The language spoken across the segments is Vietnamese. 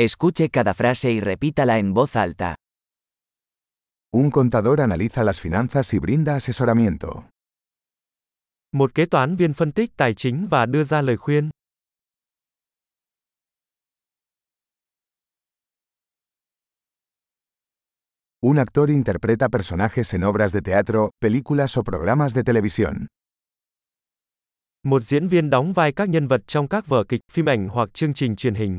Escuche cada frase y repítala en voz alta. Un contador analiza las finanzas y brinda asesoramiento. Một kế toán viên phân tích tài chính và đưa ra lời khuyên. Un actor interpreta personajes en obras de teatro, películas o programas de televisión. Một diễn viên đóng vai các nhân vật trong các vở kịch, phim ảnh hoặc chương trình truyền hình.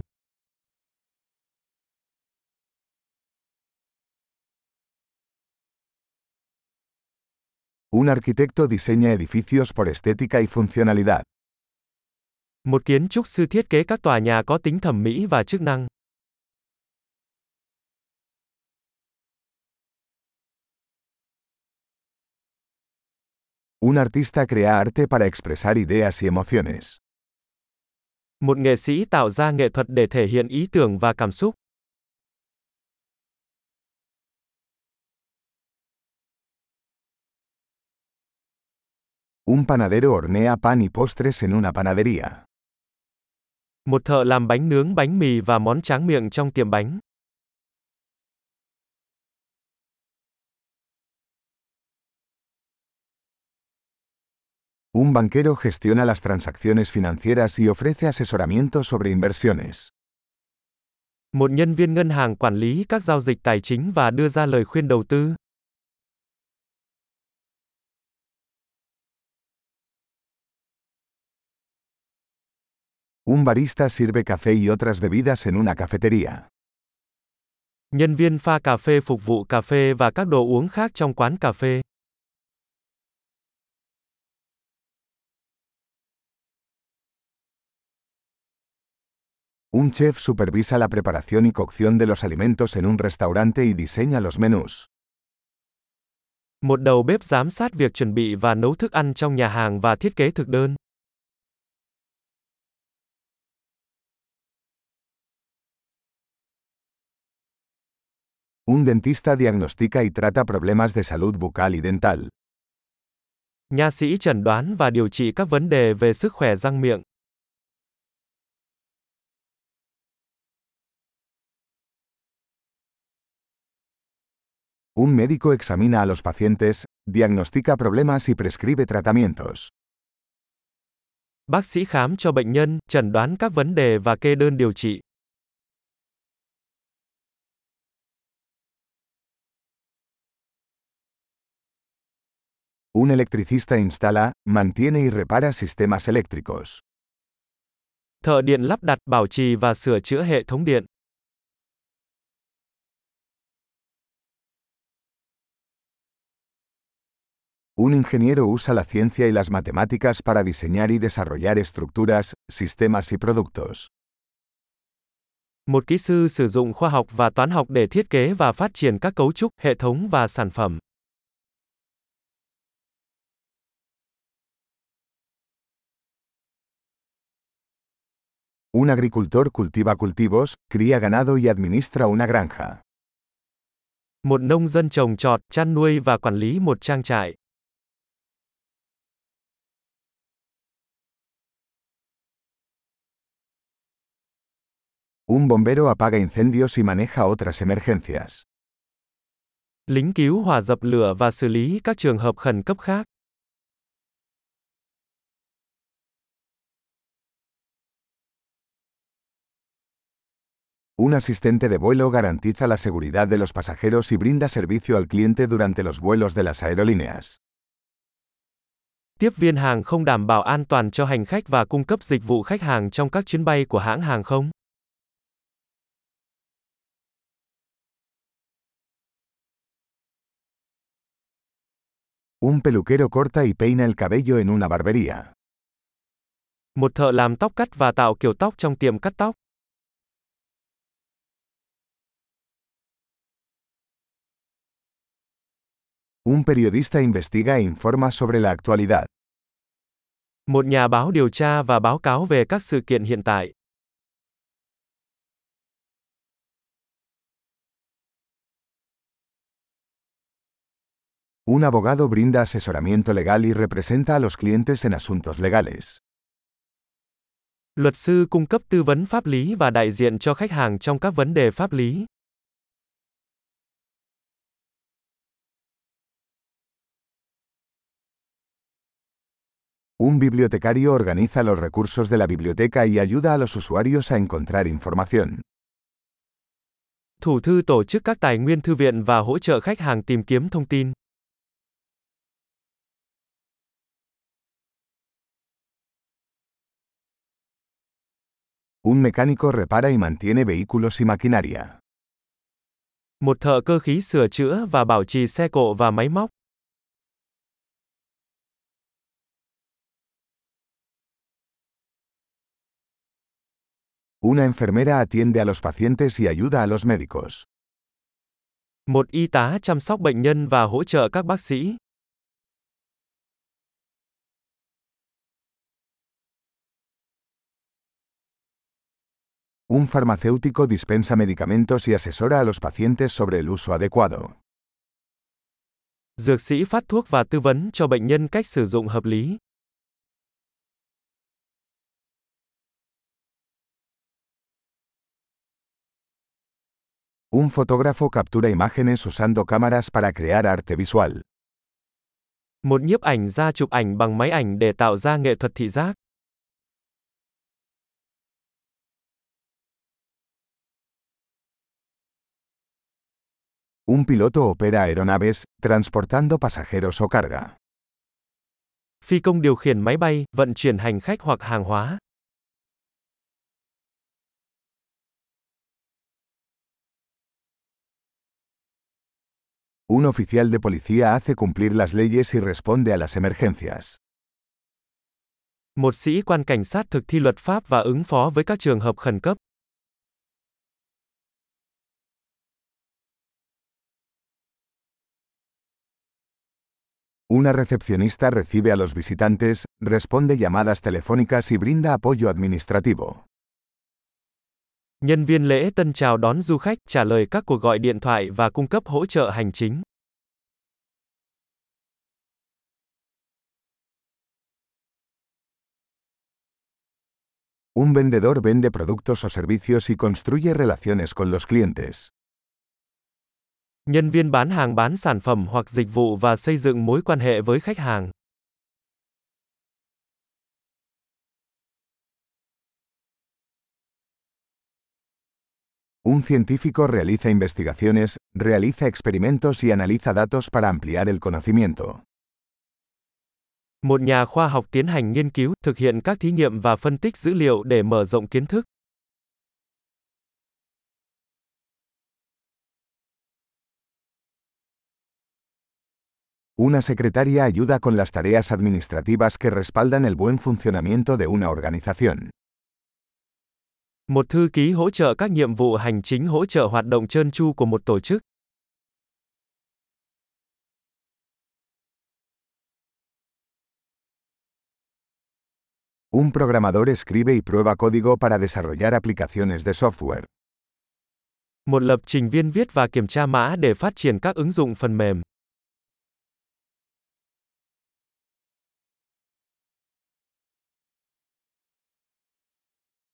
Un arquitecto diseña edificios por estética y funcionalidad. Một kiến trúc sư thiết kế các tòa nhà có tính thẩm mỹ và chức năng. Un artista crea arte para expresar ideas y emociones. Một nghệ sĩ tạo ra nghệ thuật để thể hiện ý tưởng và cảm xúc. Un panadero hornea pan y postres en una panadería. Một thợ làm bánh nướng bánh mì và món tráng miệng trong tiệm bánh. Un banquero gestiona las transacciones financieras y ofrece asesoramiento sobre inversiones. Một nhân viên ngân hàng quản lý các giao dịch tài chính và đưa ra lời khuyên đầu tư. Un barista sirve café y otras bebidas en una cafetería. Nhân viên pha cà phê phục vụ cà phê và các đồ uống khác trong quán cà phê. Un chef supervisa la preparación y cocción de los alimentos en un restaurante y diseña los menús. Một đầu bếp giám sát việc chuẩn bị và nấu thức ăn trong nhà hàng và thiết kế thực đơn. Un dentista diagnostica y trata problemas de salud bucal y dental. Nha sĩ chẩn đoán và điều trị các vấn đề về sức khỏe răng miệng. Un médico examina a los pacientes, diagnostica problemas y prescribe tratamientos. Bác sĩ khám cho bệnh nhân, chẩn đoán các vấn đề và kê đơn điều trị. Un electricista instala, mantiene y repara sistemas eléctricos. Thợ điện lắp đặt, bảo trì và sửa chữa hệ thống điện. Un ingeniero usa la ciencia y las matemáticas para diseñar y desarrollar estructuras, sistemas y productos. Một kỹ sư sử dụng khoa học và toán học để thiết kế và phát triển các cấu trúc, hệ thống và sản phẩm. Un agricultor cultiva cultivos, cría ganado y administra una granja. Một nông dân trồng trọt, chăn nuôi và quản lý một trang trại. Un bombero apaga incendios y maneja otras emergencias. Lính cứu hỏa dập lửa và xử lý các trường hợp khẩn cấp khác. Un asistente de vuelo garantiza la seguridad de los pasajeros y brinda servicio al cliente durante los vuelos de las aerolíneas. Tiếp viên hàng không đảm bảo an toàn cho hành khách và cung cấp dịch vụ khách hàng trong các chuyến bay của hãng hàng không. Un peluquero corta y peina el cabello en una barbería. Một thợ làm tóc cắt và tạo kiểu tóc trong tiệm cắt tóc. Un periodista investiga e informa sobre la actualidad. Một nhà báo điều tra và báo cáo về các sự kiện hiện tại. Un abogado brinda asesoramiento legal y representa a los clientes en asuntos legales. Luật sư cung cấp tư vấn pháp lý và đại diện cho khách hàng trong các vấn đề pháp lý. Un bibliotecario organiza los recursos de la biblioteca y ayuda a los usuarios a encontrar información. Thủ thư tổ chức các tài nguyên thư viện và hỗ trợ khách hàng tìm kiếm thông tin. Un mecánico repara y mantiene vehículos y maquinaria. Một thợ cơ khí sửa chữa và bảo trì xe cộ và máy móc. Una enfermera atiende a los pacientes y ayuda a los médicos. Một y tá chăm sóc bệnh nhân và hỗ trợ các bác sĩ. Un farmacéutico dispensa medicamentos y asesora a los pacientes sobre el uso adecuado. Dược sĩ phát thuốc và tư vấn cho bệnh nhân cách sử dụng hợp lý. Un fotógrafo captura imágenes usando cámaras para crear arte visual. Một nhiếp ảnh gia chụp ảnh bằng máy ảnh để tạo ra nghệ thuật thị giác. Un piloto opera aeronaves, transportando pasajeros o carga. Phi công điều khiển máy bay, vận chuyển hành khách hoặc hàng hóa. Un oficial de policía hace cumplir las leyes y responde a las emergencias. Một sĩ quan cảnh sát thực thi luật pháp và ứng phó với các trường hợp khẩn cấp. Una recepcionista recibe a los visitantes, responde llamadas telefónicas y brinda apoyo administrativo. Nhân viên lễ tân chào đón du khách, trả lời các cuộc gọi điện thoại và cung cấp hỗ trợ hành chính. Un vendedor vende productos o servicios y construye relaciones con los clientes. Nhân viên bán hàng bán sản phẩm hoặc dịch vụ và xây dựng mối quan hệ với khách hàng. Un científico realiza investigaciones, realiza experimentos y analiza datos para ampliar el conocimiento. Một nhà khoa học tiến hành nghiên cứu, thực hiện các thí nghiệm và phân tích dữ liệu để mở rộng kiến thức. Una secretaria ayuda con las tareas administrativas que respaldan el buen funcionamiento de una organización. Một thư ký hỗ trợ các nhiệm vụ hành chính hỗ trợ hoạt động trơn tru của một tổ chức. Un programador escribe y prueba código para desarrollar aplicaciones de software. Một lập trình viên viết và kiểm tra mã để phát triển các ứng dụng phần mềm.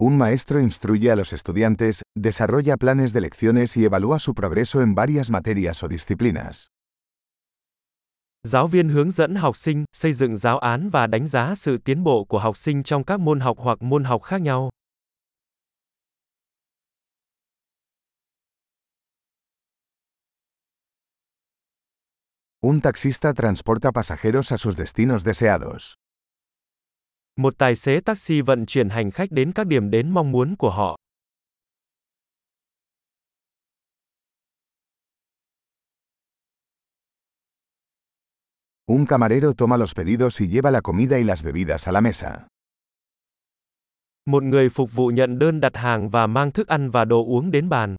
Un maestro instruye a los estudiantes, desarrolla planes de lecciones y evalúa su progreso en varias materias o disciplinas. Giáo viên hướng dẫn học sinh, xây dựng giáo án và đánh giá sự tiến bộ của học sinh trong các môn học hoặc môn học khác nhau. Un taxista transporta pasajeros a sus destinos deseados. Một tài xế taxi vận chuyển hành khách đến các điểm đến mong muốn của họ. Un camarero toma los pedidos y lleva la comida y las bebidas a la mesa. Một người phục vụ nhận đơn đặt hàng và mang thức ăn và đồ uống đến bàn.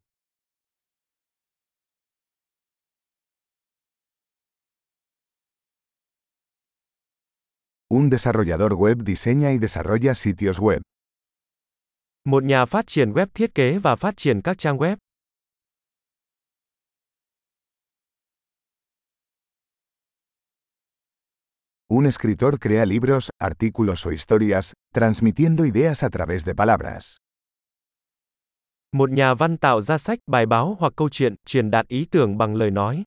Un desarrollador web diseña y desarrolla sitios web. Một nhà phát triển web thiết kế và phát triển các trang web. Un escritor crea libros, artículos o historias, transmitiendo ideas a través de palabras. Một nhà văn tạo ra sách, bài báo hoặc câu chuyện, truyền đạt ý tưởng bằng lời nói.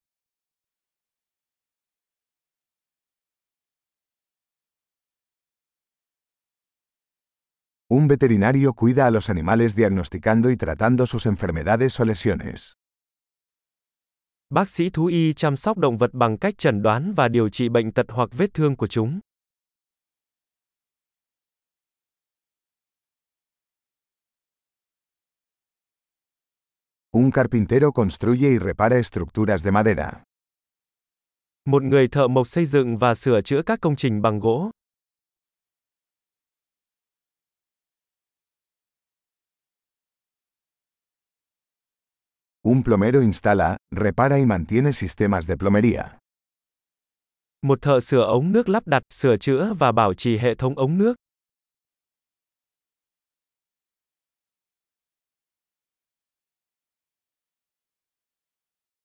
Un veterinario cuida a los animales diagnosticando y tratando sus enfermedades o lesiones. Bác sĩ thú y chăm sóc động vật bằng cách chẩn đoán và điều trị bệnh tật hoặc vết thương của chúng. Un carpintero construye y repara estructuras de madera. Một người thợ mộc xây dựng và sửa chữa các công trình bằng gỗ. Un plomero instala, repara y mantiene sistemas de plomería. Một thợ sửa ống nước lắp đặt, sửa chữa và bảo trì hệ thống ống nước.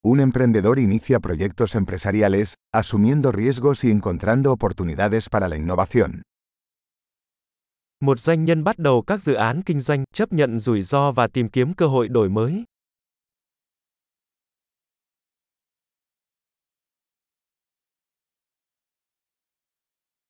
Un emprendedor inicia proyectos empresariales, asumiendo riesgos y encontrando oportunidades para la innovación. Một doanh nhân bắt đầu các dự án kinh doanh, chấp nhận rủi ro và tìm kiếm cơ hội đổi mới.